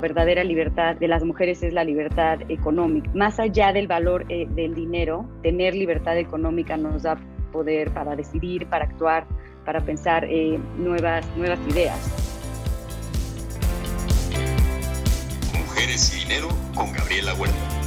verdadera libertad de las mujeres es la libertad económica. Más allá del valor eh, del dinero, tener libertad económica nos da poder para decidir, para actuar, para pensar eh, nuevas, nuevas ideas. Mujeres y dinero con Gabriela Huerta.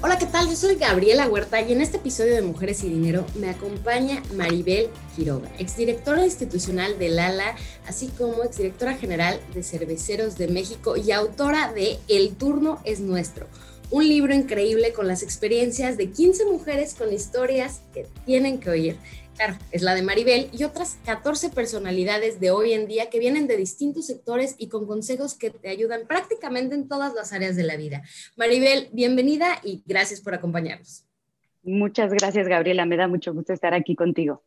Hola, ¿qué tal? Yo soy Gabriela Huerta y en este episodio de Mujeres y Dinero me acompaña Maribel Quiroga, exdirectora institucional de Lala, así como exdirectora general de Cerveceros de México y autora de El turno es nuestro, un libro increíble con las experiencias de 15 mujeres con historias que tienen que oír Claro, es la de Maribel y otras 14 personalidades de hoy en día que vienen de distintos sectores y con consejos que te ayudan prácticamente en todas las áreas de la vida. Maribel, bienvenida y gracias por acompañarnos. Muchas gracias, Gabriela. Me da mucho gusto estar aquí contigo.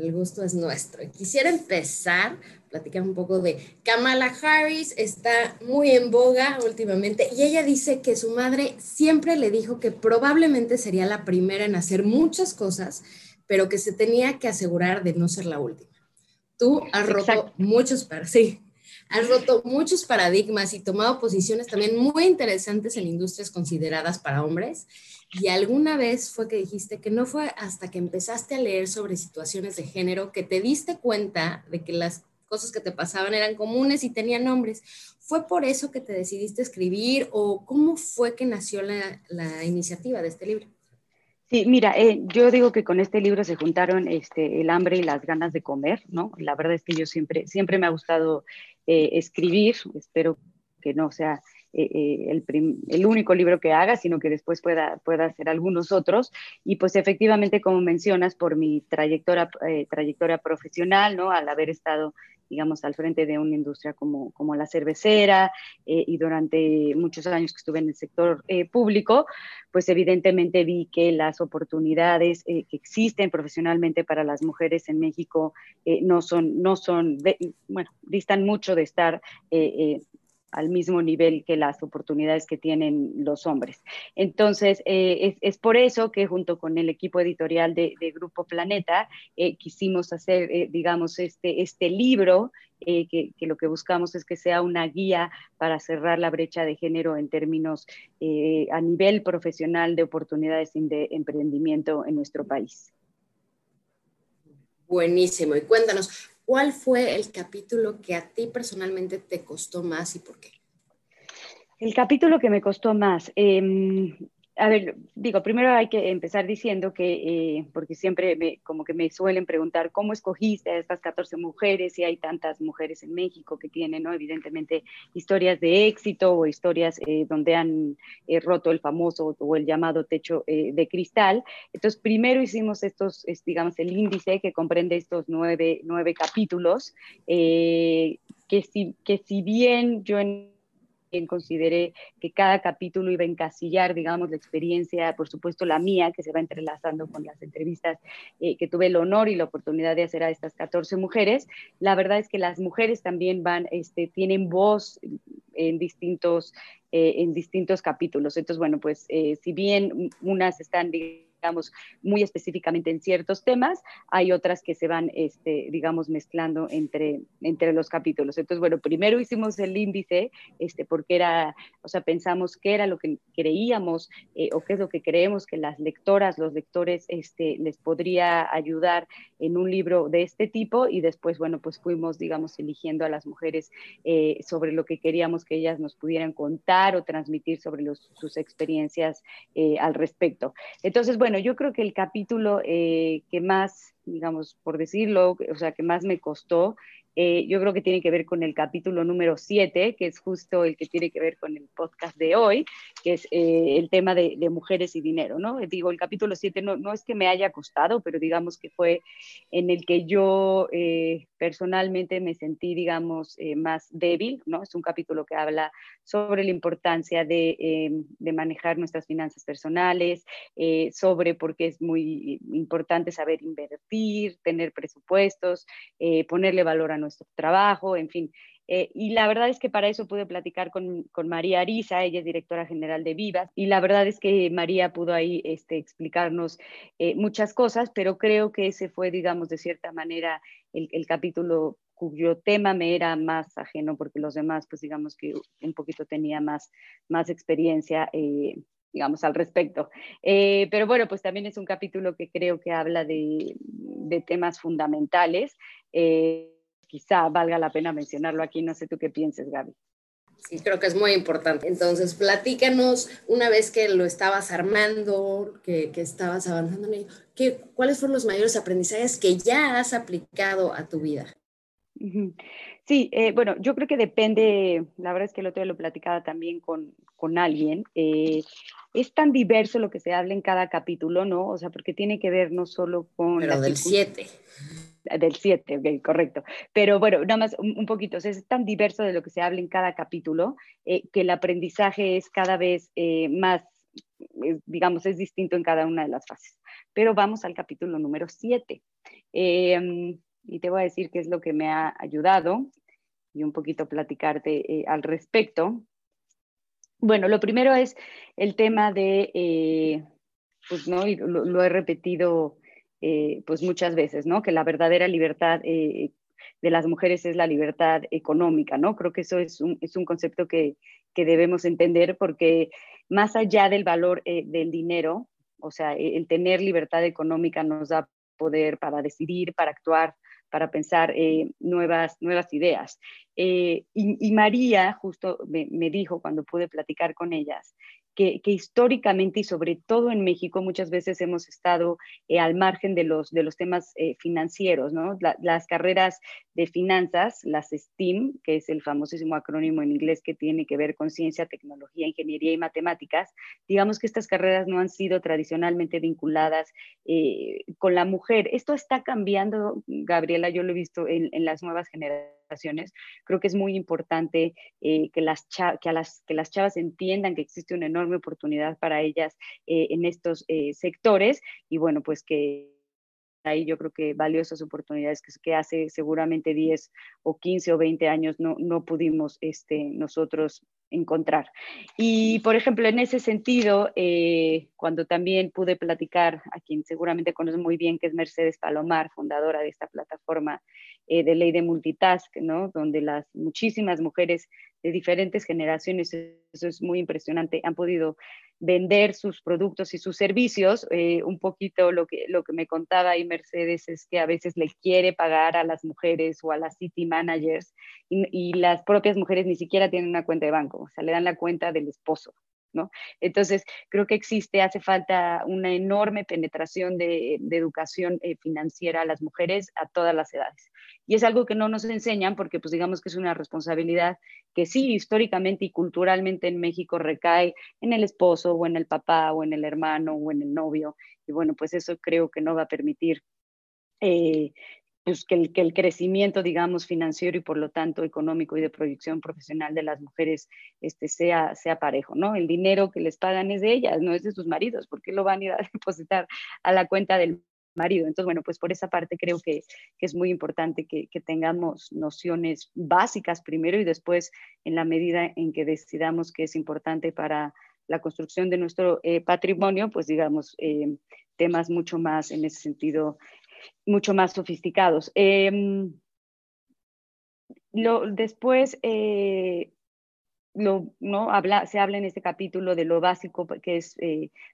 El gusto es nuestro. Quisiera empezar, platicar un poco de Kamala Harris, está muy en boga últimamente y ella dice que su madre siempre le dijo que probablemente sería la primera en hacer muchas cosas pero que se tenía que asegurar de no ser la última. Tú has roto muchos, sí, has roto muchos paradigmas y tomado posiciones también muy interesantes en industrias consideradas para hombres. Y alguna vez fue que dijiste que no fue hasta que empezaste a leer sobre situaciones de género que te diste cuenta de que las cosas que te pasaban eran comunes y tenían nombres. ¿Fue por eso que te decidiste escribir o cómo fue que nació la, la iniciativa de este libro? Sí, mira, eh, yo digo que con este libro se juntaron este, el hambre y las ganas de comer, ¿no? La verdad es que yo siempre, siempre me ha gustado eh, escribir, espero que no sea eh, el, el, único libro que haga, sino que después pueda, pueda hacer algunos otros. Y pues efectivamente, como mencionas, por mi trayectoria, trayectoria profesional, ¿no? Al haber estado digamos, al frente de una industria como, como la cervecera eh, y durante muchos años que estuve en el sector eh, público, pues evidentemente vi que las oportunidades eh, que existen profesionalmente para las mujeres en México no son, no son bueno, distan mucho de estar al mismo nivel que las oportunidades que tienen los hombres. Entonces, eh, es, por eso que junto con el equipo editorial de, Grupo Planeta eh, quisimos hacer, eh, digamos, este, este libro, que, lo que buscamos es que sea una guía para cerrar la brecha de género en términos a nivel profesional de oportunidades de emprendimiento en nuestro país. Buenísimo. Y cuéntanos, ¿Cuál fue el capítulo que a ti personalmente te costó más y por qué? El capítulo que me costó más. Em, a ver, digo, primero hay que empezar diciendo que, eh, porque siempre me, como que me suelen preguntar, ¿cómo escogiste a estas 14 mujeres? Si hay tantas mujeres en México que tienen, ¿no? Evidentemente, historias de éxito o historias eh, donde han eh, roto el famoso o el llamado techo de cristal. Entonces, primero hicimos estos, digamos, el índice que comprende estos nueve, nueve capítulos, que, si, que si bien yo en consideré que cada capítulo iba a encasillar, digamos, la experiencia, por supuesto la mía, que se va entrelazando con las entrevistas eh, que tuve el honor y la oportunidad de hacer a estas 14 mujeres. La verdad es que las mujeres también van, este, tienen voz en distintos, eh, en distintos capítulos. Entonces, bueno, pues eh, si bien unas están, digamos, muy específicamente en ciertos temas, hay otras que se van, este, digamos, mezclando entre, entre los capítulos. Entonces, bueno, primero hicimos el índice, este, porque era, o sea, pensamos qué era lo que creíamos eh, o qué es lo que creemos que las lectoras, los lectores, este, les podría ayudar en un libro de este tipo y después, bueno, pues fuimos, digamos, eligiendo a las mujeres eh, sobre lo que queríamos que ellas nos pudieran contar o transmitir sobre sus experiencias eh, al respecto. Entonces, bueno, yo creo que el capítulo eh, que más, digamos, por decirlo, o sea, que más me costó eh, yo creo que tiene que ver con el capítulo número 7, que es justo el que tiene que ver con el podcast de hoy, que es eh, el tema de, mujeres y dinero, ¿no? Digo, el capítulo 7 no, no, es que me haya costado, pero digamos que fue en el que yo eh, personalmente me sentí, digamos, más débil, ¿no? Es un capítulo que habla sobre la importancia de, de manejar nuestras finanzas personales, sobre por qué es muy importante saber invertir, tener presupuestos, ponerle valor a nuestro trabajo, en fin. Eh, y la verdad es que para eso pude platicar con, con, María Arisa, ella es directora general de Vivas, y la verdad es que María pudo ahí este, explicarnos eh, muchas cosas, pero creo que ese fue, digamos, de cierta manera el, el capítulo cuyo tema me era más ajeno, porque los demás, pues digamos que un poquito tenía más, más experiencia, eh, digamos, al respecto. Eh, pero bueno, pues también es un capítulo que creo que habla de, de temas fundamentales. Eh, quizá valga la pena mencionarlo aquí, no sé tú qué pienses, Gaby. Sí, creo que es muy importante. Entonces, platícanos, una vez que lo estabas armando, que, que estabas avanzando en ello, ¿qué, ¿cuáles fueron los mayores aprendizajes que ya has aplicado a tu vida? Sí, eh, bueno, yo creo que depende, la verdad es que el otro día lo platicaba también con, con alguien, eh, es tan diverso lo que se habla en cada capítulo, ¿no? O sea, porque tiene que ver no solo con... Pero del 7. Del 7, ok, correcto. Pero bueno, nada más un, poquito, es tan diverso de lo que se habla en cada capítulo eh, que el aprendizaje es cada vez más, digamos, es distinto en cada una de las fases. Pero vamos al capítulo número 7 y te voy a decir qué es lo que me ha ayudado y un poquito platicarte eh, al respecto. Bueno, lo primero es el tema de, eh, pues, ¿no? Y lo, he repetido eh, pues muchas veces, ¿no? Que la verdadera libertad de las mujeres es la libertad económica, ¿no? Creo que eso es un, es un concepto que, que, debemos entender porque más allá del valor del dinero, o sea, el tener libertad económica nos da poder para decidir, para actuar, para pensar eh, nuevas, nuevas ideas. Eh, y, María justo me, me, dijo cuando pude platicar con ellas que, históricamente y sobre todo en México muchas veces hemos estado eh, al margen de los, de los temas eh, financieros, ¿no? las carreras de finanzas, las STEAM, que es el famosísimo acrónimo en inglés que tiene que ver con ciencia, tecnología, ingeniería y matemáticas, digamos que estas carreras no han sido tradicionalmente vinculadas eh, con la mujer. Esto está cambiando, Gabriela, yo lo he visto en, en las nuevas generaciones Creo que es muy importante eh, que, las que, las, que las chavas entiendan que existe una enorme oportunidad para ellas eh, en estos eh, sectores y bueno, pues que ahí yo creo que valiosas oportunidades que, que, hace seguramente 10 o 15 o 20 años no, no pudimos este, nosotros encontrar. Y, por ejemplo, en ese sentido, eh, cuando también pude platicar a quien seguramente conoce muy bien, que es Mercedes Palomar, fundadora de esta plataforma eh, de ley de multitask, ¿no? donde las muchísimas mujeres de diferentes generaciones, eso es muy impresionante, han podido vender sus productos y sus servicios. Eh, un poquito lo que, lo que me contaba ahí Mercedes es que a veces le quiere pagar a las mujeres o a las city managers y, y las propias mujeres ni siquiera tienen una cuenta de banco, o sea, le dan la cuenta del esposo. ¿No? Entonces, creo que existe, hace falta una enorme penetración de, educación eh, financiera a las mujeres a todas las edades. Y es algo que no nos enseñan porque, pues digamos que es una responsabilidad que sí, históricamente y culturalmente en México recae en el esposo o en el papá o en el hermano o en el novio. Y bueno, pues eso creo que no va a permitir eh, pues que el, que el, crecimiento, digamos, financiero y por lo tanto económico y de proyección profesional de las mujeres este, sea, sea parejo, ¿no? El dinero que les pagan es de ellas, no es de sus maridos, ¿por qué lo van a ir a depositar a la cuenta del marido. Entonces, bueno, pues por esa parte creo que, es muy importante que, tengamos nociones básicas primero y después, en la medida en que decidamos que es importante para la construcción de nuestro eh, patrimonio, pues digamos, eh, temas mucho más en ese sentido, mucho más sofisticados. Em, lo, después, eh, lo, ¿no? habla, se habla en este capítulo de lo básico que es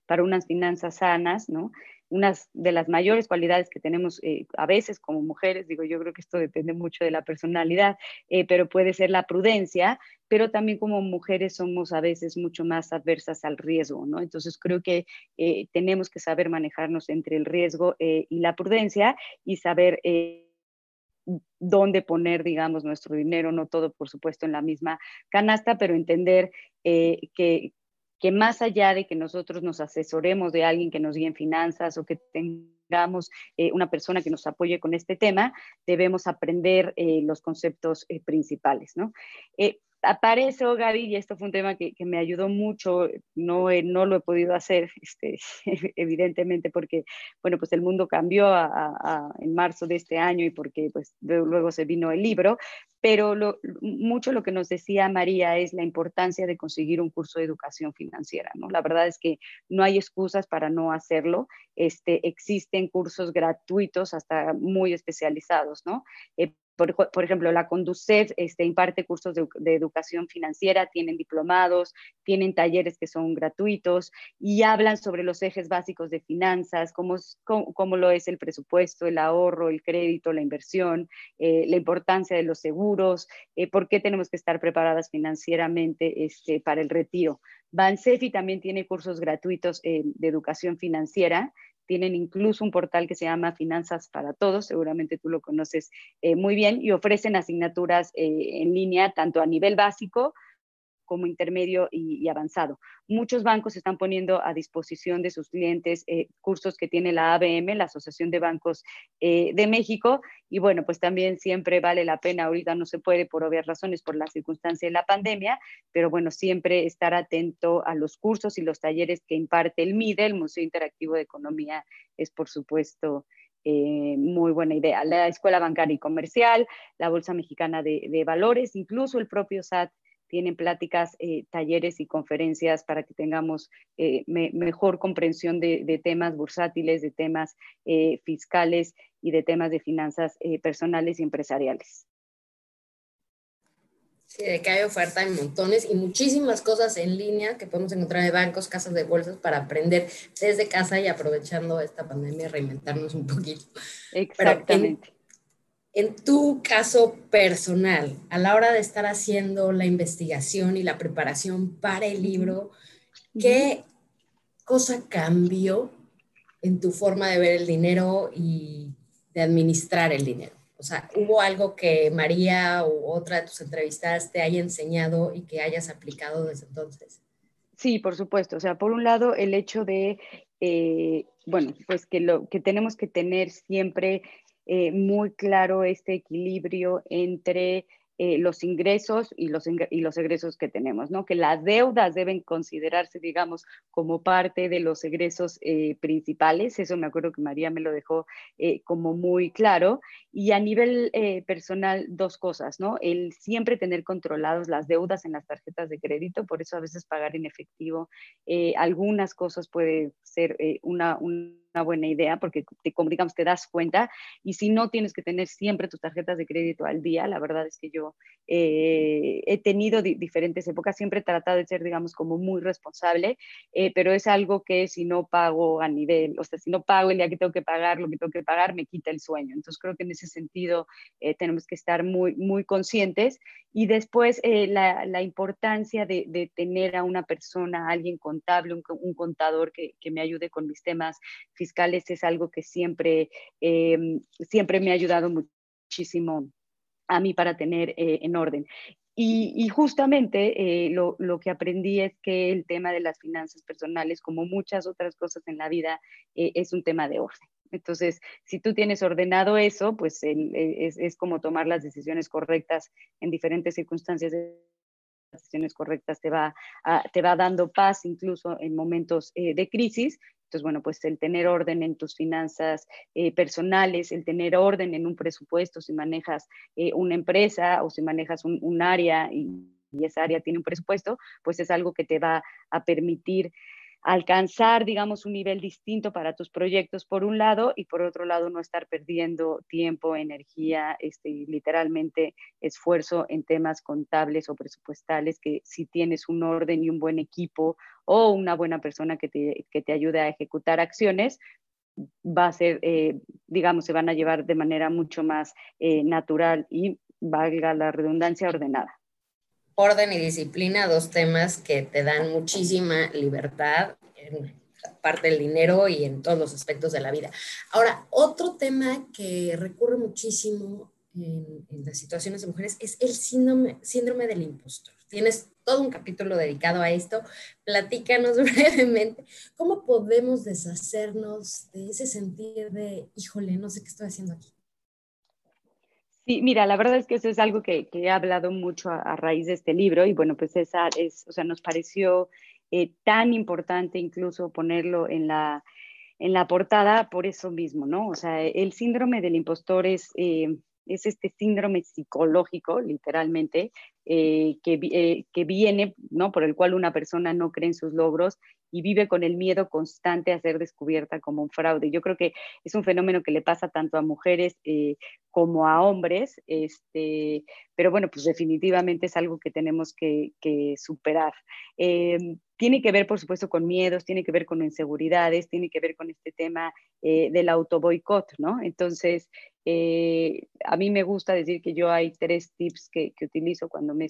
para unas finanzas sanas, ¿no? Una de las mayores cualidades que tenemos eh, a veces como mujeres, digo, yo creo que esto depende mucho de la personalidad, eh, pero puede ser la prudencia, pero también como mujeres somos a veces mucho más adversas al riesgo, ¿no? Entonces creo que eh, tenemos que saber manejarnos entre el riesgo y la prudencia y saber dónde poner, digamos, nuestro dinero, no todo, por supuesto, en la misma canasta, pero entender que, que más allá de que nosotros nos asesoremos de alguien que nos guíe en finanzas o que tengamos eh, una persona que nos apoye con este tema, debemos aprender eh, los conceptos eh, principales, ¿no? Para eso, Gaby, y esto fue un tema que, me ayudó mucho, no, no lo he podido hacer, este, evidentemente, porque, bueno, pues el mundo cambió en marzo de este año y porque, pues, luego se vino el libro, pero lo, mucho lo que nos decía María es la importancia de conseguir un curso de educación financiera, ¿no? La verdad es que no hay excusas para no hacerlo, este, existen cursos gratuitos hasta muy especializados, ¿no? Eh, por, ejemplo, la Conducet este, imparte cursos de, educación financiera, tienen diplomados, tienen talleres que son gratuitos y hablan sobre los ejes básicos de finanzas, cómo, cómo, lo es el presupuesto, el ahorro, el crédito, la inversión, eh, la importancia de los seguros, eh, por qué tenemos que estar preparadas financieramente este, para el retiro. Bansefi también tiene cursos gratuitos eh, de educación financiera tienen incluso un portal que se llama Finanzas para Todos, seguramente tú lo conoces eh, muy bien, y ofrecen asignaturas eh, en línea tanto a nivel básico como intermedio y, avanzado. Muchos bancos están poniendo a disposición de sus clientes eh, cursos que tiene la ABM, la Asociación de Bancos eh, de México, y bueno, pues también siempre vale la pena, ahorita no se puede por obvias razones, por la circunstancia de la pandemia, pero bueno, siempre estar atento a los cursos y los talleres que imparte el MIDE, el Museo Interactivo de Economía, es por supuesto eh, muy buena idea. La Escuela Bancaria y Comercial, la Bolsa Mexicana de, de Valores, incluso el propio SAT tienen pláticas, eh, talleres y conferencias para que tengamos eh, mejor comprensión de, temas bursátiles, de temas eh, fiscales y de temas de finanzas personales y empresariales. Sí, de que hay oferta en montones y muchísimas cosas en línea que podemos encontrar en bancos, casas de bolsas para aprender desde casa y aprovechando esta pandemia reinventarnos un poquito. Exactamente en tu caso personal, a la hora de estar haciendo la investigación y la preparación para el libro, ¿qué cosa cambió en tu forma de ver el dinero y de administrar el dinero? O sea, ¿hubo algo que María u otra de tus entrevistadas te haya enseñado y que hayas aplicado desde entonces? Sí, por supuesto. O sea, por un lado, el hecho de, eh, bueno, pues que, lo, que tenemos que tener siempre eh, muy claro este equilibrio entre eh, los ingresos y los, y los egresos que tenemos, ¿no? Que las deudas deben considerarse, digamos, como parte de los egresos eh, principales. Eso me acuerdo que María me lo dejó como muy claro. Y a nivel personal, dos cosas, ¿no? El siempre tener controlados las deudas en las tarjetas de crédito, por eso a veces pagar en efectivo algunas cosas puede ser una, una buena idea porque, te, digamos, te das cuenta y si no tienes que tener siempre tus tarjetas de crédito al día, la verdad es que yo eh, he tenido diferentes épocas, siempre he tratado de ser, digamos, como muy responsable, eh, pero es algo que si no pago a nivel, o sea, si no pago el día que tengo que pagar lo que tengo que pagar, me quita el sueño. Entonces creo que en ese sentido eh, tenemos que estar muy, muy conscientes y después la, la, importancia de, de, tener a una persona, alguien contable, un, un contador que, que, me ayude con mis temas fiscales es algo que siempre, siempre me ha ayudado muchísimo a mí para tener eh, en orden. Y, justamente eh, lo, que aprendí es que el tema de las finanzas personales, como muchas otras cosas en la vida, eh, es un tema de orden. Entonces, si tú tienes ordenado eso, pues es, como tomar las decisiones correctas en diferentes circunstancias. Las decisiones correctas te va, te va dando paz incluso en momentos de crisis entonces, bueno, pues el tener orden en tus finanzas eh, personales, el tener orden en un presupuesto, si manejas eh, una empresa o si manejas un, área y, y, esa área tiene un presupuesto, pues es algo que te va a permitir alcanzar, digamos, un nivel distinto para tus proyectos por un lado y por otro lado no estar perdiendo tiempo, energía, este, literalmente esfuerzo en temas contables o presupuestales que si tienes un orden y un buen equipo o una buena persona que te, que te ayude a ejecutar acciones, va a ser, eh, digamos, se van a llevar de manera mucho más eh, natural y, valga la redundancia, ordenada orden y disciplina, dos temas que te dan muchísima libertad en parte del dinero y en todos los aspectos de la vida. Ahora, otro tema que recurre muchísimo en, las situaciones de mujeres es el síndrome, síndrome del impostor. Tienes todo un capítulo dedicado a esto. Platícanos brevemente cómo podemos deshacernos de ese sentir de, híjole, no sé qué estoy haciendo aquí. Sí, mira, la verdad es que eso es algo que, he hablado mucho a, raíz de este libro y bueno, pues esa es, o sea, nos pareció eh, tan importante incluso ponerlo en la, en la portada por eso mismo, ¿no? O sea, el síndrome del impostor es, eh, es este síndrome psicológico, literalmente, eh, que, que, viene, ¿no? Por el cual una persona no cree en sus logros y vive con el miedo constante a ser descubierta como un fraude. Yo creo que es un fenómeno que le pasa tanto a mujeres eh, como a hombres, este, pero bueno, pues definitivamente es algo que tenemos que, que superar. tiene que ver, por supuesto, con miedos, tiene que ver con inseguridades, tiene que ver con este tema del autoboicot, ¿no? Entonces, eh, a mí me gusta decir que yo hay tres tips que, utilizo cuando me...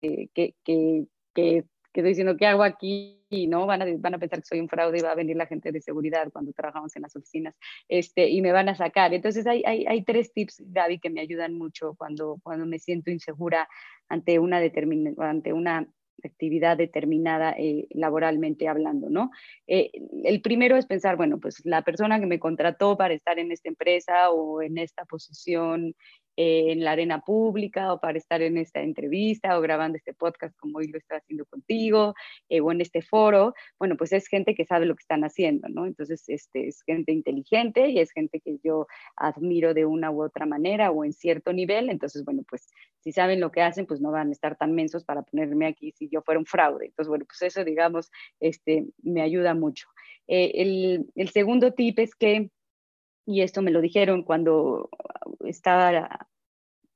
que, que, que, estoy diciendo, ¿qué hago aquí? Y no, van a, van a pensar que soy un fraude y va a venir la gente de seguridad cuando trabajamos en las oficinas este, y me van a sacar. Entonces hay, hay, tres tips, Gaby, que me ayudan mucho cuando, cuando me siento insegura ante una, ante una actividad determinada eh, laboralmente hablando, ¿no? Eh, el primero es pensar, bueno, pues la persona que me contrató para estar en esta empresa o en esta posición en la arena pública o para estar en esta entrevista o grabando este podcast como hoy lo estoy haciendo contigo eh, o en este foro, bueno, pues es gente que sabe lo que están haciendo, ¿no? Entonces, este, es gente inteligente y es gente que yo admiro de una u otra manera o en cierto nivel, entonces, bueno, pues si saben lo que hacen, pues no van a estar tan mensos para ponerme aquí si yo fuera un fraude. Entonces, bueno, pues eso, digamos, este, me ayuda mucho. Eh, el, el segundo tip es que y esto me lo dijeron cuando estaba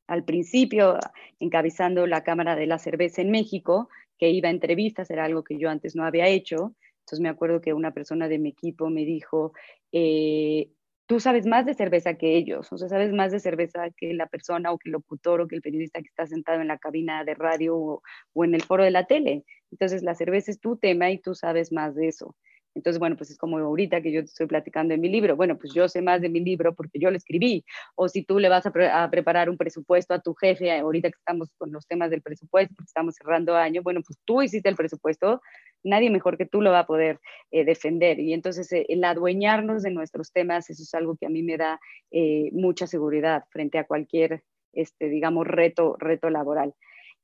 al principio encabezando la Cámara de la Cerveza en México, que iba a entrevistas, era algo que yo antes no había hecho. Entonces me acuerdo que una persona de mi equipo me dijo, eh, tú sabes más de cerveza que ellos, o sea, sabes más de cerveza que la persona o que el locutor o que el periodista que está sentado en la cabina de radio o, o en el foro de la tele. Entonces la cerveza es tu tema y tú sabes más de eso. Entonces, bueno, pues es como ahorita que yo estoy platicando en mi libro. Bueno, pues yo sé más de mi libro porque yo lo escribí. O si tú le vas a, preparar un presupuesto a tu jefe, ahorita que estamos con los temas del presupuesto, porque estamos cerrando año, bueno, pues tú hiciste el presupuesto, nadie mejor que tú lo va a poder eh, defender. Y entonces eh, el adueñarnos de nuestros temas, eso es algo que a mí me da eh, mucha seguridad frente a cualquier, este, digamos, reto, reto laboral.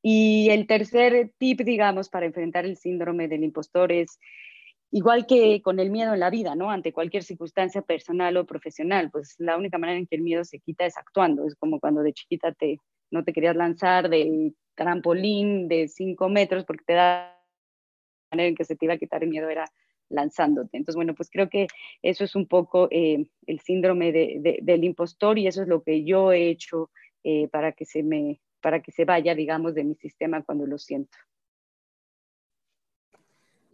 Y el tercer tip, digamos, para enfrentar el síndrome del impostor es igual que con el miedo en la vida, ¿no? Ante cualquier circunstancia personal o profesional, pues la única manera en que el miedo se quita es actuando. Es como cuando de chiquita te, no te querías lanzar del trampolín de cinco metros porque te da la manera en que se te iba a quitar el miedo era lanzándote. Entonces, bueno, pues creo que eso es un poco eh, el síndrome del impostor y eso es lo que yo he hecho eh, para, que se me, para que se vaya, digamos, de mi sistema cuando lo siento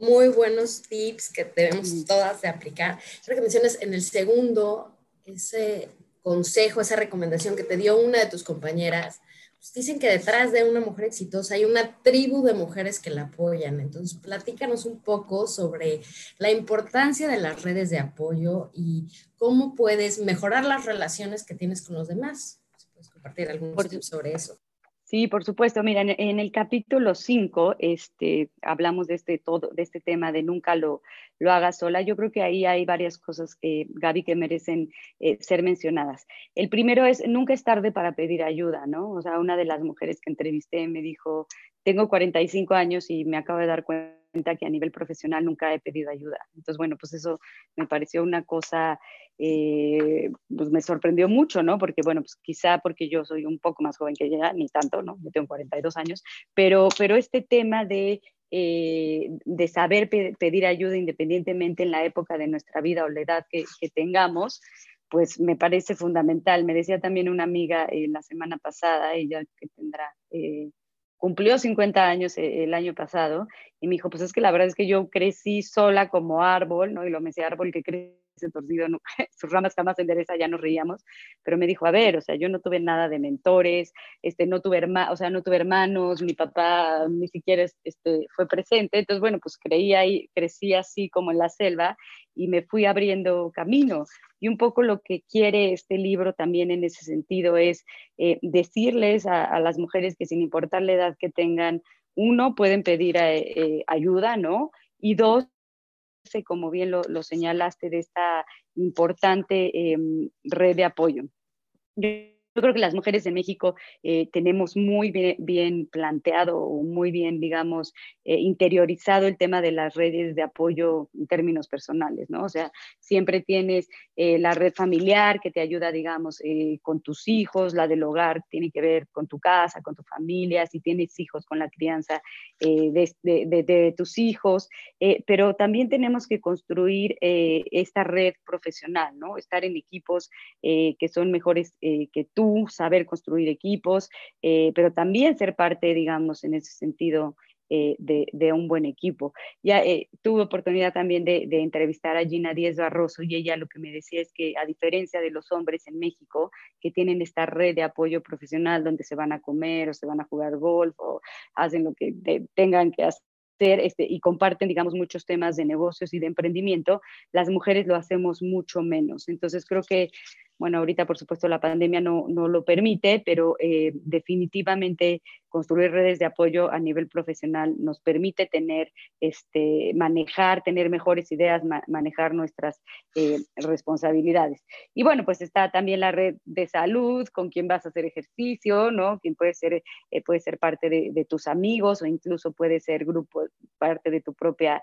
muy buenos tips que debemos todas de aplicar. Creo que mencionas en el segundo ese consejo, esa recomendación que te dio una de tus compañeras. Pues dicen que detrás de una mujer exitosa hay una tribu de mujeres que la apoyan. Entonces, platícanos un poco sobre la importancia de las redes de apoyo y cómo puedes mejorar las relaciones que tienes con los demás. ¿Puedes compartir algunos tips sobre eso? Sí, por supuesto. Mira, en, el capítulo 5 este, hablamos de este, todo, de este tema de nunca lo, lo hagas sola. Yo creo que ahí hay varias cosas, que, Gaby, que merecen eh, ser mencionadas. El primero es, nunca es tarde para pedir ayuda, ¿no? O sea, una de las mujeres que entrevisté me dijo, tengo 45 años y me acabo de dar cuenta que a nivel profesional nunca he pedido ayuda. Entonces, bueno, pues eso me pareció una cosa eh, pues me sorprendió mucho, ¿no? Porque, bueno, pues quizá porque yo soy un poco más joven que ella, ni tanto, ¿no? Yo tengo 42 años, pero, pero este tema de, eh, de saber pedir ayuda independientemente en la época de nuestra vida o la edad que, tengamos, pues me parece fundamental. Me decía también una amiga eh, la semana pasada, ella que tendrá cumplió 50 años el año pasado y me dijo, pues es que la verdad es que yo crecí sola como árbol, ¿no? Y lo me árbol que crece torcido, sus ramas jamás se endereza, ya nos reíamos, pero me dijo, a ver, o sea, yo no tuve nada de mentores, este, no tuve o sea, no tuve hermanos, mi papá ni siquiera este, fue presente, entonces, bueno, pues creía y crecí así como en la selva y me fui abriendo camino. Y un poco lo que quiere este libro también en ese sentido es eh, decirles a, las mujeres que sin importar la edad que tengan, uno, pueden pedir eh, eh, ayuda, ¿no? Y dos, como bien lo, señalaste, de esta importante em, red de apoyo. Yo yo creo que las mujeres de México eh, tenemos muy bien, planteado, muy bien, digamos, eh, interiorizado el tema de las redes de apoyo en términos personales, ¿no? O sea, siempre tienes eh, la red familiar que te ayuda, digamos, con tus hijos, la del hogar tiene que ver con tu casa, con tu familia, si tienes hijos, con la crianza de, de, tus hijos, pero también tenemos que construir esta red profesional, ¿no? Estar en equipos que son mejores que tú saber construir equipos, eh, pero también ser parte, digamos, en ese sentido. Eh, de, un buen equipo. Ya eh, tuve oportunidad también de, entrevistar a Gina Díez Barroso y ella lo que me decía es que a diferencia de los hombres en México que tienen esta red de apoyo profesional donde se van a comer o se van a jugar golf o hacen lo que tengan que hacer, este, y comparten, digamos, muchos temas de negocios y de emprendimiento, las mujeres lo hacemos mucho menos. Entonces, creo que bueno, ahorita por supuesto la pandemia no, no lo permite, pero eh, definitivamente construir redes de apoyo a nivel profesional nos permite tener, este, manejar, tener mejores ideas, manejar nuestras eh, responsabilidades. Y bueno, pues está también la red de salud, con quien vas a hacer ejercicio, ¿no? Quien puede ser, eh, puede ser parte de, de, tus amigos o incluso puede ser grupo, parte de tu propia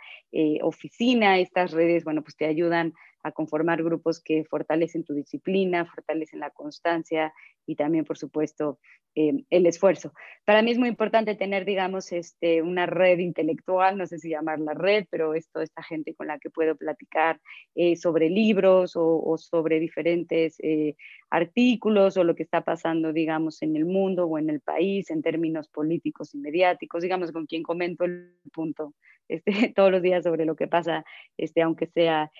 oficina. Estas redes, bueno, pues te ayudan a conformar grupos que fortalecen tu disciplina, fortalecen la constancia y también, por supuesto, eh, el esfuerzo. Para mí es muy importante tener, digamos, este, una red intelectual, no sé si llamarla red, pero es toda esta gente con la que puedo platicar eh, sobre libros o, sobre diferentes eh, artículos o lo que está pasando, digamos, en el mundo o en el país en términos políticos y mediáticos, digamos, con quien comento el punto este, todos los días sobre lo que pasa, este, aunque sea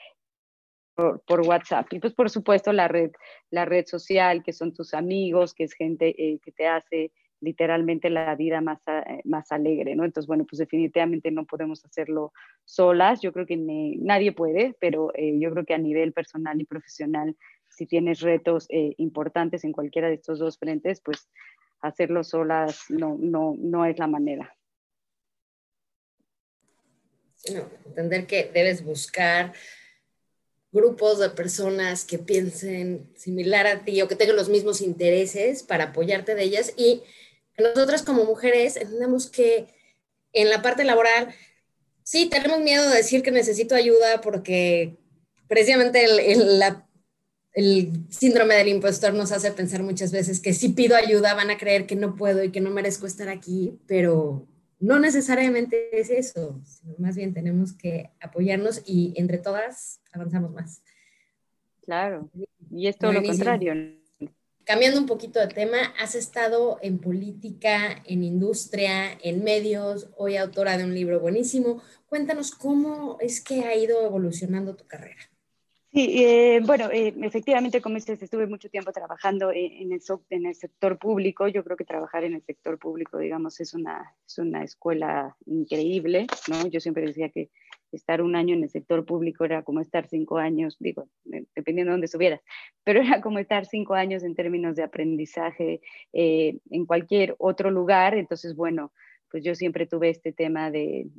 por, WhatsApp. Y pues por supuesto la red, la red social, que son tus amigos, que es gente eh, que te hace literalmente la vida más, eh, más alegre, ¿no? Entonces, bueno, pues definitivamente no podemos hacerlo solas, yo creo que nadie puede, pero eh, yo creo que a nivel personal y profesional, si tienes retos importantes en cualquiera de estos dos frentes, pues hacerlo solas no, no, no es la manera. entender que debes buscar grupos de personas que piensen similar a ti o que tengan los mismos intereses para apoyarte de ellas. Y nosotras como mujeres entendemos que en la parte laboral, sí, tenemos miedo de decir que necesito ayuda porque precisamente el, el síndrome del impostor nos hace pensar muchas veces que si pido ayuda van a creer que no puedo y que no merezco estar aquí, pero no necesariamente es eso, sino más bien tenemos que apoyarnos y entre todas avanzamos más. Claro, y es todo lo contrario. Cambiando un poquito de tema, has estado en política, en industria, en medios, hoy autora de un libro buenísimo. Cuéntanos cómo es que ha ido evolucionando tu carrera. Sí, eh, bueno, eh, efectivamente, como dices, estuve mucho tiempo trabajando en el, en el sector público. Yo creo que trabajar en el sector público, digamos, es una, es una escuela increíble, ¿no? Yo siempre decía que estar un año en el sector público era como estar cinco años, digo, dependiendo de dónde estuvieras, pero era como estar cinco años en términos de aprendizaje eh, en cualquier otro lugar. Entonces, bueno, pues yo siempre tuve este tema de,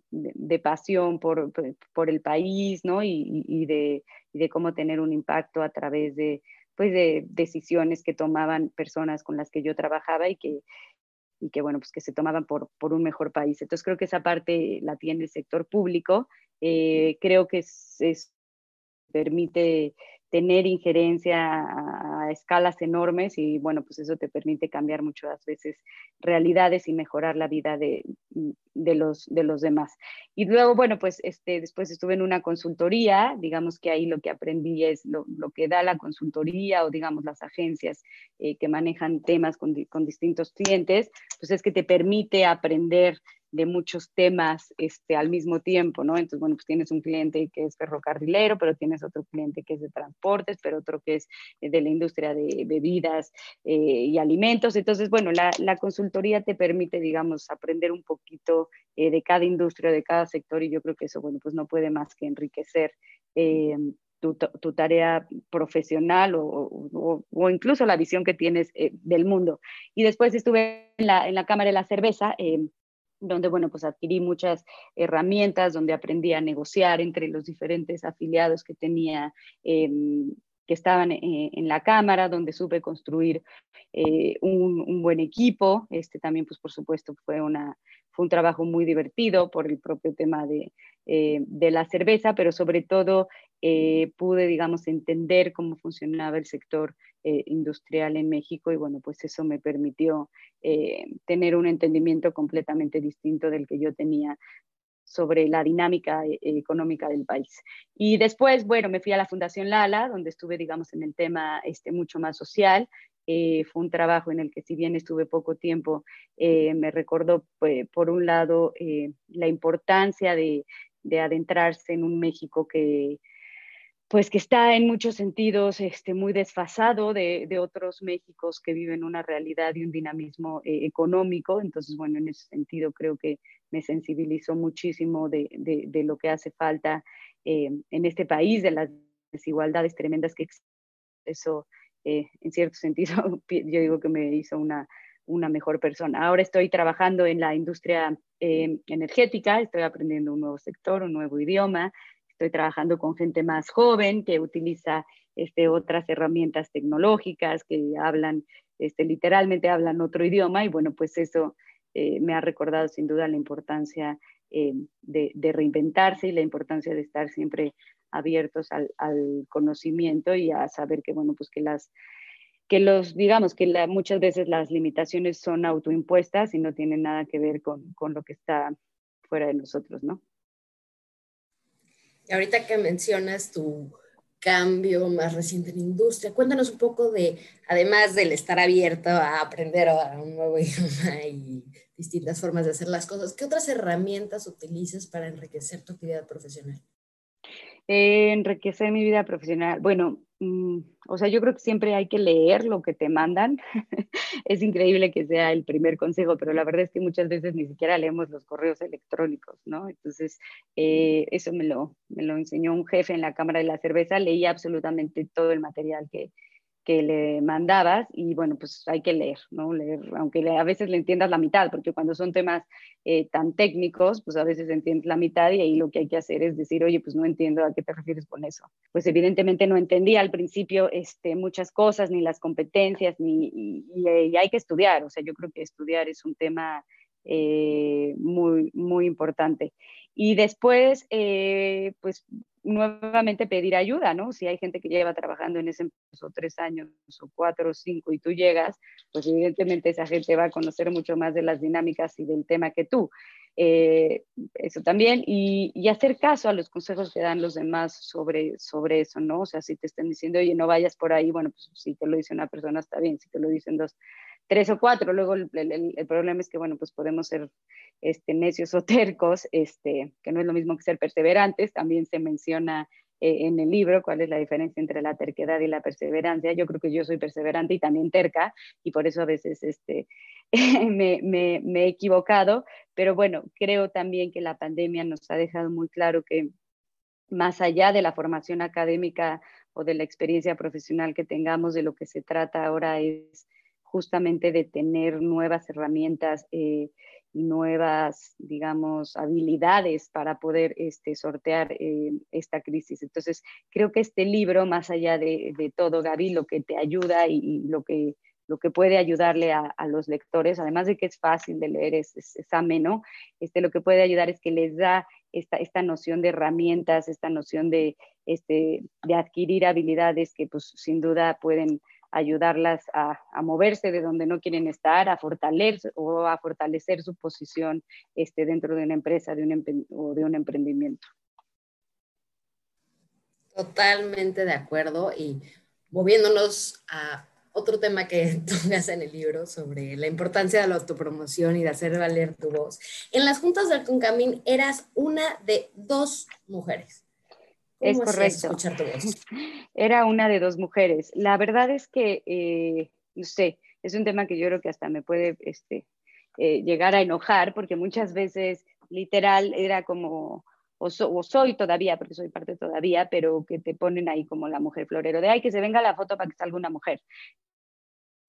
pasión por, por, el país, ¿no? Y, de, de, cómo tener un impacto a través de, pues de decisiones que tomaban personas con las que yo trabajaba y que, y que bueno, pues que se tomaban por, por un mejor país. Entonces creo que esa parte la tiene el sector público. Eh, creo que es, permite tener injerencia a, escalas enormes y bueno, pues eso te permite cambiar muchas veces realidades y mejorar la vida de, de, los, de los demás. Y luego, bueno, pues este, después estuve en una consultoría, digamos que ahí lo que aprendí es lo, que da la consultoría o digamos las agencias eh, que manejan temas con, con distintos clientes, pues es que te permite aprender de muchos temas este, al mismo tiempo, ¿no? Entonces, bueno, pues tienes un cliente que es ferrocarrilero, pero tienes otro cliente que es de transportes, pero otro que es eh, de la industria de bebidas eh, y alimentos. Entonces, bueno, la, la, consultoría te permite, digamos, aprender un poquito eh, de cada industria, de cada sector, y yo creo que eso, bueno, pues no puede más que enriquecer. Tu, tu, tarea profesional o, o, incluso la visión que tienes del mundo. Y después estuve en la, en la Cámara de la Cerveza, donde, bueno, pues adquirí muchas herramientas, donde aprendí a negociar entre los diferentes afiliados que tenía em, que estaban eh, en la Cámara, donde supe construir eh, un, buen equipo. Este también, pues por supuesto, fue, una, fue un trabajo muy divertido por el propio tema de, eh, de la cerveza, pero sobre todo pude, digamos, entender cómo funcionaba el sector industrial en México y bueno, pues eso me permitió tener un entendimiento completamente distinto del que yo tenía sobre la dinámica eh, económica del país. Y después, bueno, me fui a la Fundación Lala, donde estuve, digamos, en el tema este, mucho más social. Eh, fue un trabajo en el que si bien estuve poco tiempo, eh, me recordó, pues, por un lado, la importancia de, de, adentrarse en un México que, pues que está en muchos sentidos este, muy desfasado de, de, otros Méxicos que viven una realidad y un dinamismo económico. Entonces, bueno, en ese sentido creo que me sensibilizó muchísimo de, de, lo que hace falta eh, en este país, de las desigualdades tremendas que existen. Eso, eh, en cierto sentido, yo digo que me hizo una, una mejor persona. Ahora estoy trabajando en la industria eh, energética, estoy aprendiendo un nuevo sector, un nuevo idioma, estoy trabajando con gente más joven que utiliza este, otras herramientas tecnológicas, que hablan, este, literalmente hablan otro idioma y bueno, pues eso eh, me ha recordado sin duda la importancia eh, de, reinventarse y la importancia de estar siempre abiertos al, conocimiento y a saber que, bueno, pues que las que los, digamos, que muchas veces las limitaciones son autoimpuestas y no tienen nada que ver con, con lo que está fuera de nosotros, ¿no? Y ahorita que mencionas tu, cambio más reciente en la industria. Cuéntanos un poco de, además del estar abierto a aprender a un nuevo idioma y distintas formas de hacer las cosas, ¿qué otras herramientas utilizas para enriquecer tu actividad profesional? Eh, enriquecer mi vida profesional. Bueno, mm, o sea, yo creo que siempre hay que leer lo que te mandan. es increíble que sea el primer consejo, pero la verdad es que muchas veces ni siquiera leemos los correos electrónicos, ¿no? Entonces, eh, eso me lo, me lo enseñó un jefe en la Cámara de la Cerveza. Leía absolutamente todo el material que, que le mandabas y bueno, pues hay que leer, ¿no? Leer, aunque a veces le entiendas la mitad, porque cuando son temas eh, tan técnicos, pues a veces entiendes la mitad y ahí lo que hay que hacer es decir, oye, pues no entiendo a qué te refieres con eso. Pues evidentemente no entendía al principio este, muchas cosas, ni las competencias, ni, y, hay que estudiar, o sea, yo creo que estudiar es un tema eh, muy, muy importante. Y después, eh, pues nuevamente pedir ayuda, ¿no? Si hay gente que lleva trabajando en ese empresa tres años o cuatro o cinco y tú llegas, pues evidentemente esa gente va a conocer mucho más de las dinámicas y del tema que tú. Eh, eso también, y, hacer caso a los consejos que dan los demás sobre, sobre eso, ¿no? O sea, si te están diciendo, oye, no vayas por ahí, bueno, pues si te lo dice una persona está bien, si te lo dicen dos, tres o cuatro, luego el, problema es que, bueno, pues podemos ser este, necios o tercos, este, que no es lo mismo que ser perseverantes, también se menciona eh, en el libro cuál es la diferencia entre la terquedad y la perseverancia. Yo creo que yo soy perseverante y también terca, y por eso a veces este, me, me, me he equivocado, pero bueno, creo también que la pandemia nos ha dejado muy claro que más allá de la formación académica o de la experiencia profesional que tengamos, de lo que se trata ahora es justamente de tener nuevas herramientas eh, nuevas, digamos, habilidades para poder este, sortear eh, esta crisis. Entonces, creo que este libro, más allá de, todo, Gaby, lo que te ayuda y, lo, que, lo que puede ayudarle a, los lectores, además de que es fácil de leer, es, es, ameno, este, lo que puede ayudar es que les da esta, esta noción de herramientas, esta noción de, este, de adquirir habilidades que pues sin duda pueden ayudarlas a, moverse de donde no quieren estar, a fortalecer o a fortalecer su posición este, dentro de una empresa de un o de un emprendimiento. Totalmente de acuerdo y moviéndonos a otro tema que haces en el libro sobre la importancia de la autopromoción y de hacer valer tu voz. En las juntas del Concamín eras una de dos mujeres. Es correcto. Era una de dos mujeres. La verdad es que, eh, no sé, es un tema que yo creo que hasta me puede este, eh, llegar a enojar, porque muchas veces literal era como, o, soy todavía, porque soy parte todavía, pero que te ponen ahí como la mujer florero, de ay, que se venga la foto para que salga una mujer.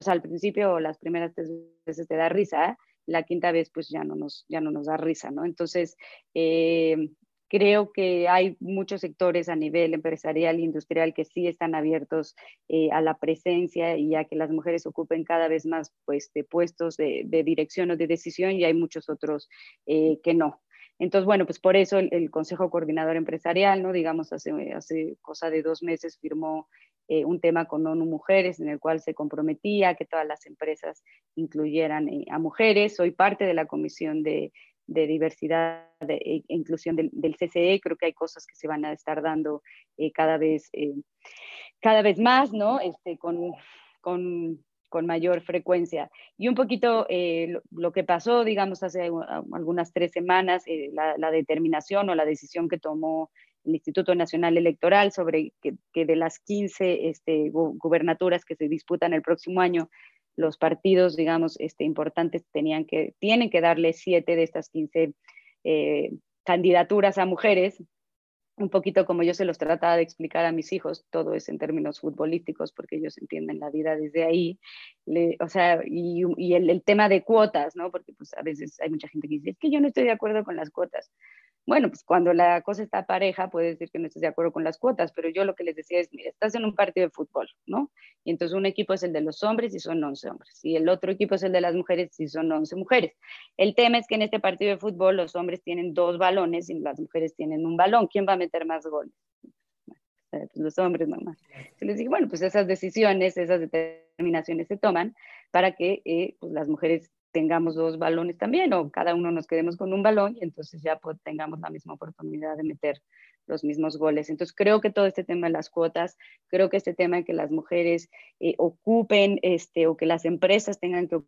O sea, al principio las primeras tres veces te da risa, la quinta vez pues ya no nos, ya no nos da risa, ¿no? Entonces, eh, Creo que hay muchos sectores a nivel empresarial e industrial que sí están abiertos eh, a la presencia y a que las mujeres ocupen cada vez más pues, de puestos de, dirección o de decisión y hay muchos otros eh, que no. Entonces, bueno, pues por eso el, Consejo Coordinador Empresarial, ¿no? Digamos, hace, hace cosa de dos meses firmó eh, un tema con ONU Mujeres en el cual se comprometía que todas las empresas incluyeran a mujeres. Soy parte de la Comisión de de diversidad e inclusión del, CCE. Creo que hay cosas que se van a estar dando eh, cada, vez, eh, cada vez más, ¿no? Este, con, con, con mayor frecuencia. Y un poquito eh, lo, que pasó, digamos, hace algunas tres semanas, la, la, determinación o la decisión que tomó el Instituto Nacional Electoral sobre que, que de las 15 este, gubernaturas que se disputan el próximo año, los partidos, digamos, este, importantes tenían que, tienen que darle siete de estas 15 eh, candidaturas a mujeres, un poquito como yo se los trataba de explicar a mis hijos, todo es en términos futbolísticos, porque ellos entienden la vida desde ahí, o sea, y, el, el, tema de cuotas, ¿no? Porque pues a veces hay mucha gente que dice, es que yo no estoy de acuerdo con las cuotas. Bueno, pues cuando la cosa está pareja, puedes decir que no estás de acuerdo con las cuotas, pero yo lo que les decía es, mira, estás en un partido de fútbol, ¿no? Y entonces un equipo es el de los hombres y son 11 hombres, y el otro equipo es el de las mujeres y son 11 mujeres. El tema es que en este partido de fútbol los hombres tienen dos balones y las mujeres tienen un balón. ¿Quién va a meter más goles? Los hombres nomás. Yo les dije, bueno, pues esas decisiones, esas determinaciones se toman para que eh, pues las mujeres tengamos dos balones también o cada uno nos quedemos con un balón y entonces ya pues, tengamos la misma oportunidad de meter los mismos goles. Entonces creo que todo este tema de las cuotas, creo que este tema de que las mujeres eh, ocupen este, o que las empresas tengan que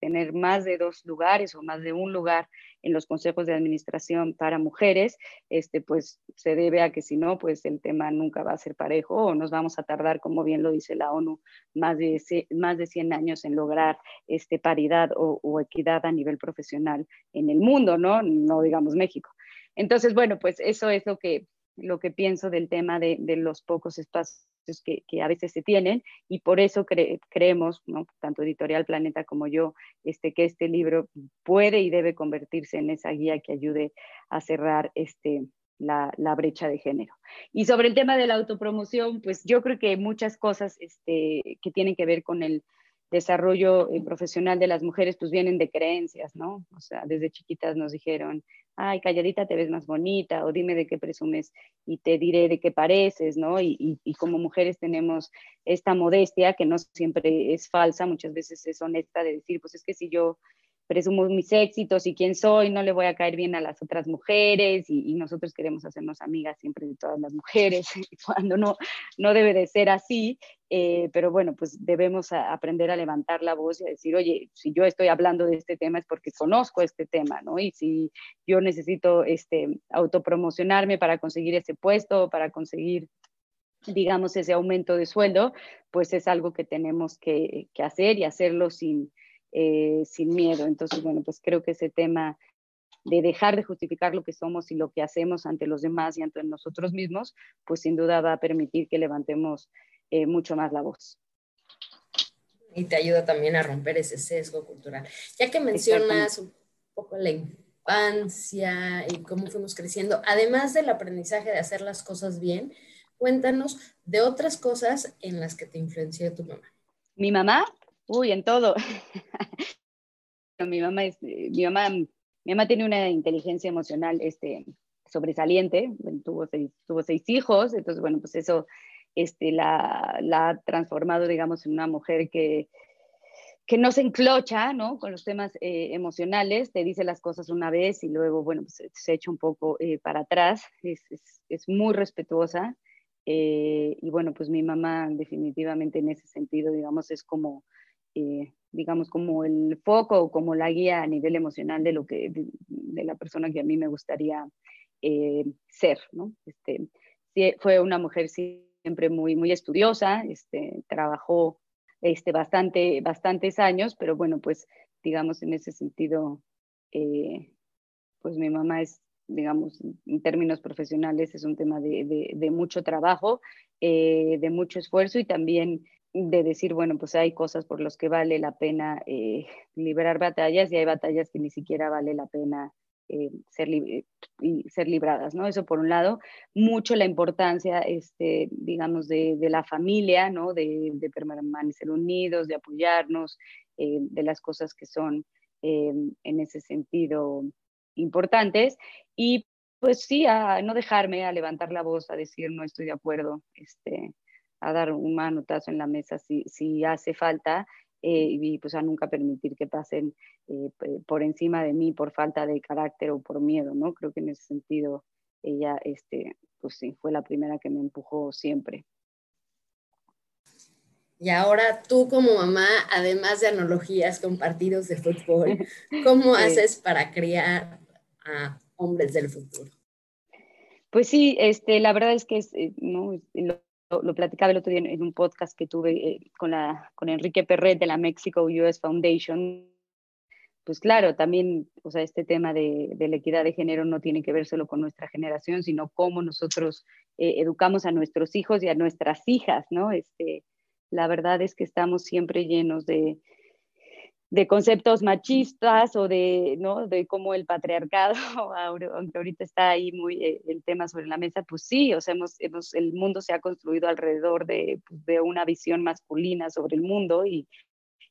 tener más de dos lugares o más de un lugar en los consejos de administración para mujeres, este, pues se debe a que si no, pues el tema nunca va a ser parejo o nos vamos a tardar, como bien lo dice la ONU, más de, más de 100 años en lograr este, paridad o, equidad a nivel profesional en el mundo, ¿no? No digamos México. Entonces, bueno, pues eso es lo que, lo que pienso del tema de, de los pocos espacios que, a veces se tienen y por eso creemos, tanto Editorial Planeta como yo, este, que este libro puede y debe convertirse en esa guía que ayude a cerrar este, la, brecha de género. Y sobre el tema de la autopromoción, pues yo creo que muchas cosas este, que tienen que ver con el desarrollo eh, profesional de las mujeres, pues vienen de creencias, ¿no? O sea, desde chiquitas nos dijeron, ay, calladita te ves más bonita, o dime de qué presumes y te diré de qué pareces, ¿no? Y, y, como mujeres tenemos esta modestia que no siempre es falsa, muchas veces es honesta de decir, pues es que si yo presumo mis éxitos y quién soy, no le voy a caer bien a las otras mujeres y, nosotros queremos hacernos amigas siempre de todas las mujeres, cuando no, no debe de ser así, eh, pero bueno, pues debemos aprender a levantar la voz y a decir, oye, si yo estoy hablando de este tema es porque conozco este tema, ¿no? Y si yo necesito este, autopromocionarme para conseguir ese puesto, para conseguir digamos, ese aumento de sueldo, pues es algo que tenemos que, que hacer y hacerlo sin, eh, sin miedo. Entonces, bueno, pues creo que ese tema de dejar de justificar lo que somos y lo que hacemos ante los demás y ante nosotros mismos, pues sin duda va a permitir que levantemos eh, mucho más la voz. Y te ayuda también a romper ese sesgo cultural. Ya que mencionas un poco la infancia y cómo fuimos creciendo, además del aprendizaje de hacer las cosas bien, cuéntanos de otras cosas en las que te influenció tu mamá. Mi mamá, Uy, en todo. mi mamá es, mi mamá, mi mamá tiene una inteligencia emocional este, sobresaliente, tuvo, seis, tuvo seis hijos, entonces bueno, pues eso este, la, ha transformado, digamos, en una mujer que, que no se enclocha, ¿no? Con los temas eh, emocionales, te dice las cosas una vez y luego, bueno, pues se echa un poco eh, para atrás, es, es, muy respetuosa. Eh, y bueno, pues mi mamá definitivamente en ese sentido, digamos, es como eh, digamos, como el foco o como la guía a nivel emocional de lo que, de, la persona que a mí me gustaría eh, ser, ¿no? Este, fue una mujer siempre muy, muy estudiosa, este, trabajó este, bastante, bastantes años, pero bueno, pues digamos en ese sentido, eh, pues mi mamá es, digamos, en términos profesionales es un tema de, de, de mucho trabajo, de mucho esfuerzo y también de decir, bueno, pues hay cosas por las que vale la pena eh, liberar batallas y hay batallas que ni siquiera vale la pena ser, y ser libradas, ¿no? Eso por un lado, mucho la importancia, este, digamos, de, de la familia, ¿no? De, de, permanecer unidos, de apoyarnos, de las cosas que son en ese sentido importantes y pues sí, a no dejarme, a levantar la voz, a decir no estoy de acuerdo, este, a dar un manotazo en la mesa si, si hace falta eh, y pues a nunca permitir que pasen eh, por encima de mí por falta de carácter o por miedo, ¿no? Creo que en ese sentido ella, este, pues sí, fue la primera que me empujó siempre. Y ahora tú como mamá, además de analogías con partidos de fútbol, ¿cómo haces para criar a hombres del futuro? Pues sí, este, la verdad es que es, eh, ¿no? lo, lo, platicaba el otro día en, un podcast que tuve eh, con, Enrique Perret de la Mexico US Foundation. Pues claro, también, o sea, este tema de, de, la equidad de género no tiene que ver solo con nuestra generación, sino cómo nosotros eh, educamos a nuestros hijos y a nuestras hijas, ¿no? Este, la verdad es que estamos siempre llenos de, de conceptos machistas o de, ¿no? de cómo el patriarcado, aunque ahorita está ahí muy eh, el tema sobre la mesa, pues sí, o sea, hemos, hemos, el mundo se ha construido alrededor de, pues, de una visión masculina sobre el mundo y,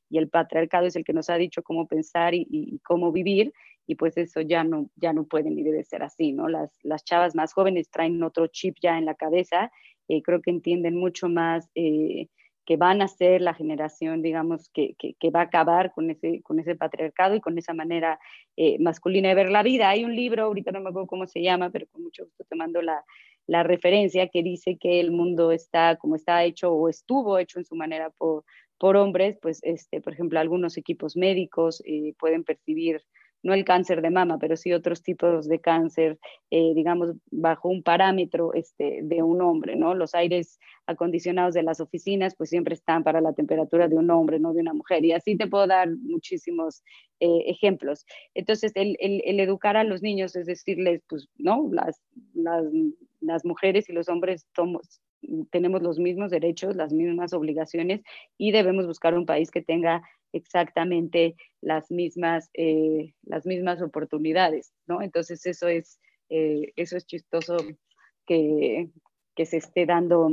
y, el patriarcado es el que nos ha dicho cómo pensar y, cómo vivir y pues eso ya no, ya no puede ni debe ser así, ¿no? Las, las chavas más jóvenes traen otro chip ya en la cabeza, eh, creo que entienden mucho más... Eh, que van a ser la generación, digamos, que, que, va a acabar con ese, con ese patriarcado y con esa manera eh, masculina de ver la vida. Hay un libro, ahorita no me acuerdo cómo se llama, pero con mucho gusto te mando la, la referencia, que dice que el mundo está como está hecho o estuvo hecho en su manera por, por hombres, pues, este, por ejemplo, algunos equipos médicos eh, pueden percibir no el cáncer de mama, pero sí otros tipos de cáncer, eh, digamos, bajo un parámetro este, de un hombre, ¿no? Los aires acondicionados de las oficinas, pues siempre están para la temperatura de un hombre, no de una mujer. Y así te puedo dar muchísimos eh, ejemplos. Entonces, el, el, educar a los niños es decirles, pues, ¿no? Las, las, las mujeres y los hombres tenemos los mismos derechos, las mismas obligaciones y debemos buscar un país que tenga exactamente las mismas, eh, las mismas oportunidades, ¿no? Entonces eso es, eh, eso es chistoso que, que, se esté dando,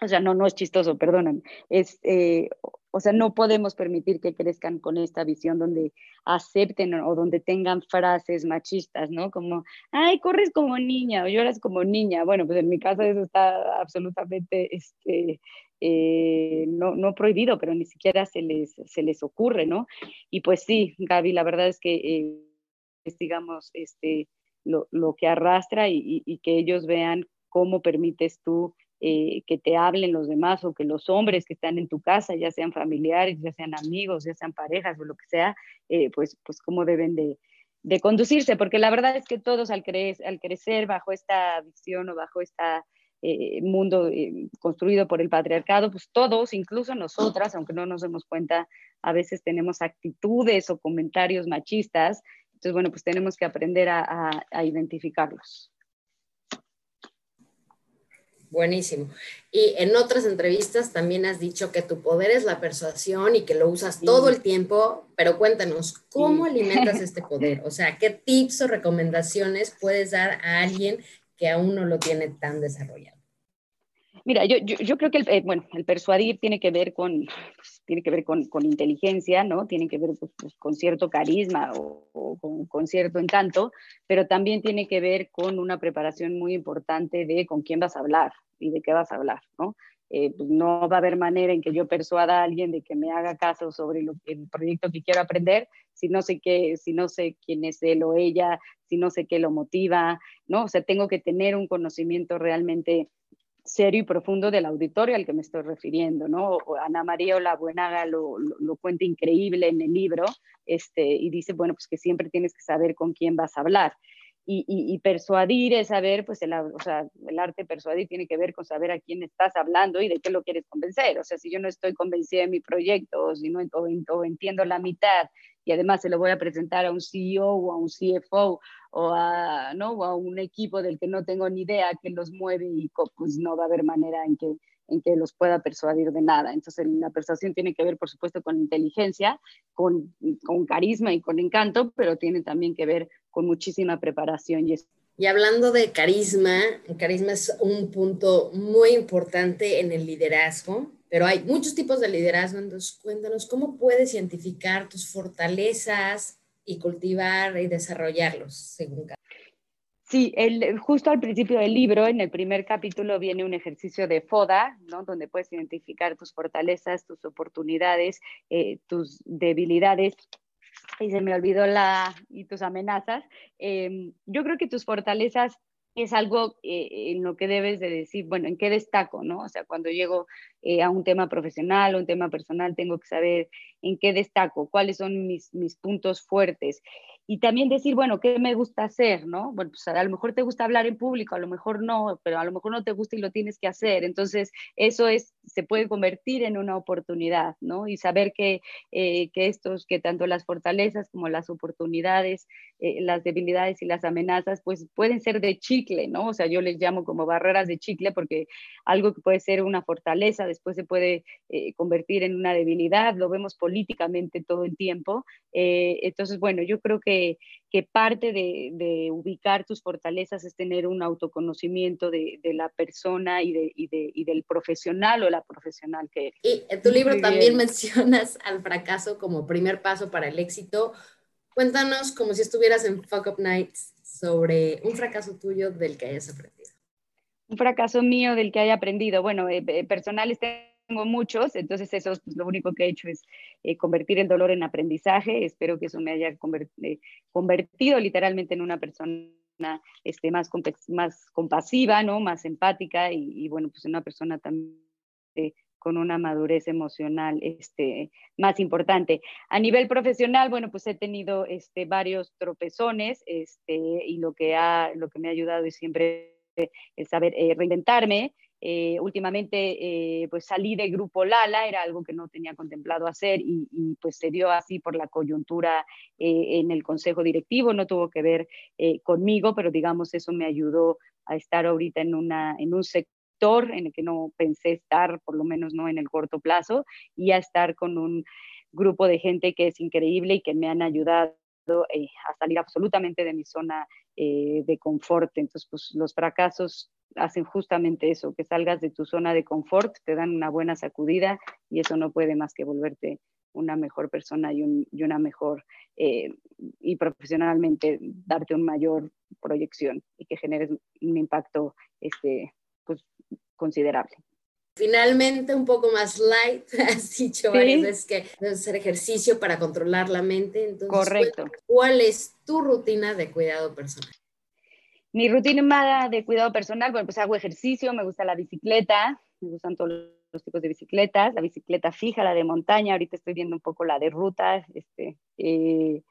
o sea, no, no es chistoso, perdóname, es, eh, o sea, no podemos permitir que crezcan con esta visión donde acepten o donde tengan frases machistas, ¿no? Como, ay, corres como niña o lloras como niña. Bueno, pues en mi caso eso está absolutamente este, eh, no, no prohibido, pero ni siquiera se les, se les ocurre, ¿no? Y pues sí, Gaby, la verdad es que eh, es, digamos, este, lo, lo que arrastra y, que ellos vean cómo permites tú eh, que te hablen los demás o que los hombres que están en tu casa, ya sean familiares, ya sean amigos, ya sean parejas o lo que sea, pues, pues cómo deben de, conducirse, porque la verdad es que todos al, cre al crecer bajo esta visión o bajo esta eh, mundo eh, construido por el patriarcado, pues todos, incluso nosotras, aunque no nos demos cuenta, a veces tenemos actitudes o comentarios machistas. Entonces, bueno, pues tenemos que aprender a, a, identificarlos. Buenísimo. Y en otras entrevistas también has dicho que tu poder es la persuasión y que lo usas todo el tiempo, pero cuéntanos, ¿cómo alimentas este poder? O sea, ¿qué tips o recomendaciones puedes dar a alguien que aún no lo tiene tan desarrollado? Mira, yo, yo, yo creo que el, eh, bueno, el persuadir tiene que ver con, pues, tiene que ver con, con, inteligencia, ¿no? Tiene que ver pues, pues con cierto carisma o, o con, con, cierto encanto, pero también tiene que ver con una preparación muy importante de con quién vas a hablar y de qué vas a hablar, ¿no? Eh, pues no va a haber manera en que yo persuada a alguien de que me haga caso sobre lo, el proyecto que quiero aprender si no sé qué, si no sé quién es él o ella, si no sé qué lo motiva, ¿no? O sea, tengo que tener un conocimiento realmente serio y profundo del auditorio al que me estoy refiriendo, ¿no? Ana María Olabuenaga lo, lo, lo cuenta increíble en el libro, este, y dice, bueno, pues que siempre tienes que saber con quién vas a hablar. Y, persuadir es saber, pues el, o sea, el arte persuadir tiene que ver con saber a quién estás hablando y de qué lo quieres convencer. O sea, si yo no estoy convencida de mi proyecto o, si no, entiendo la mitad y además se lo voy a presentar a un CEO o a un CFO o a, ¿no? o a un equipo del que no tengo ni idea que los mueve y pues no va a haber manera en que, en que los pueda persuadir de nada. Entonces la persuasión tiene que ver, por supuesto, con inteligencia, con, con carisma y con encanto, pero tiene también que ver con muchísima preparación y y hablando de carisma, carisma es un punto muy importante en el liderazgo, pero hay muchos tipos de liderazgo, entonces cuéntanos cómo puedes identificar tus fortalezas y cultivar y desarrollarlos según cada. Sí, el, justo al principio del libro, en el primer capítulo, viene un ejercicio de FODA, ¿no? donde puedes identificar tus fortalezas, tus oportunidades, eh, tus debilidades y se me olvidó la, y tus amenazas. Em, yo creo que tus fortalezas es algo eh, en lo que debes de decir, bueno, ¿en qué destaco? ¿no? O sea, cuando llego eh, a un tema profesional o un tema personal, tengo que saber en qué destaco, cuáles son mis, mis puntos fuertes y también decir, bueno, ¿qué me gusta hacer? ¿no? Bueno, pues a lo mejor te gusta hablar en público, a lo mejor no, pero a lo mejor no te gusta y lo tienes que hacer. Entonces, eso es, se puede convertir en una oportunidad, ¿no? Y saber que, eh, que estos, que tanto las fortalezas como las oportunidades, eh, las debilidades y las amenazas, pues pueden ser de chicle, ¿no? O sea, yo les llamo como barreras de chicle porque algo que puede ser una fortaleza después se puede eh, convertir en una debilidad, lo vemos políticamente todo el tiempo. entonces, bueno, yo creo que que, parte de, ubicar tus fortalezas es tener un autoconocimiento de, la persona y, y, del profesional o la profesional que eres. Y en tu libro también mencionas al fracaso como primer paso para el éxito. Cuéntanos como si estuvieras en Fuck Up Nights sobre un fracaso tuyo del que hayas aprendido. Un fracaso mío del que haya aprendido. Bueno, eh, eh, personal este tengo muchos, entonces eso pues, lo único que he hecho es eh, convertir el dolor en aprendizaje. Espero que eso me haya eh, convertido literalmente en una persona este, más, compasiva, ¿no? más empática y, bueno, pues una persona también eh, con una madurez emocional este, más importante. A nivel profesional, bueno, pues he tenido este, varios tropezones este, y lo que, ha, lo que me ha ayudado es siempre el saber reinventarme, eh, últimamente eh, pues salí de Grupo Lala, era algo que no tenía contemplado hacer y, pues se dio así por la coyuntura eh, en el consejo directivo, no tuvo que ver conmigo, pero digamos eso me ayudó a estar ahorita en, una, en un sector en el que no pensé estar, por lo menos no en el corto plazo, y a estar con un grupo de gente que es increíble y que me han ayudado a salir absolutamente de mi zona de confort. Entonces, pues los fracasos hacen justamente eso, que salgas de tu zona de confort, te dan una buena sacudida y eso no puede más que volverte una mejor persona y, una mejor, eh, y profesionalmente darte una mayor proyección y que generes un impacto este, pues, considerable. Finalmente, un poco más light, has dicho varias veces que hacer ejercicio para controlar la mente. Entonces, Correcto. ¿Cuál es tu rutina de cuidado personal? Mi rutina de cuidado personal, bueno, pues hago ejercicio, me gusta la bicicleta, me gustan todos los tipos de bicicletas, la bicicleta fija, la de montaña, ahorita estoy viendo un poco la de ruta, este, eh,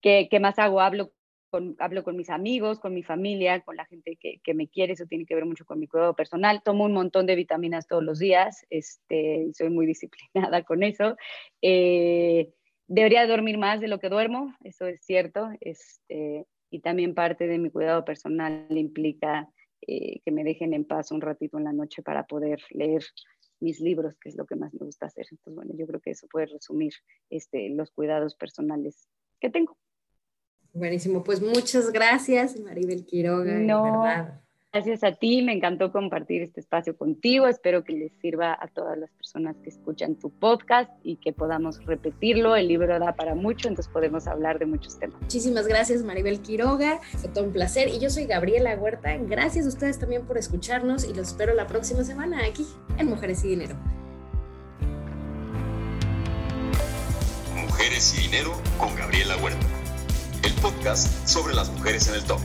¿qué, más hago? Hablo con, hablo con mis amigos, con mi familia, con la gente que, que, me quiere, eso tiene que ver mucho con mi cuidado personal. Tomo un montón de vitaminas todos los días, este, soy muy disciplinada con eso. Eh, debería dormir más de lo que duermo, eso es cierto. Este, y también parte de mi cuidado personal implica eh, que me dejen en paz un ratito en la noche para poder leer mis libros, que es lo que más me gusta hacer. Entonces, bueno, yo creo que eso puede resumir este, los cuidados personales que tengo. Buenísimo, pues muchas gracias, Maribel Quiroga. No, Gracias a ti, me encantó compartir este espacio contigo. Espero que les sirva a todas las personas que escuchan tu podcast y que podamos repetirlo. El libro da para mucho, entonces podemos hablar de muchos temas. Muchísimas gracias, Maribel Quiroga. Fue todo un placer. Y yo soy Gabriela Huerta. Gracias a ustedes también por escucharnos y los espero la próxima semana aquí en Mujeres y Dinero. Mujeres y Dinero con Gabriela Huerta. El podcast sobre las mujeres en el top.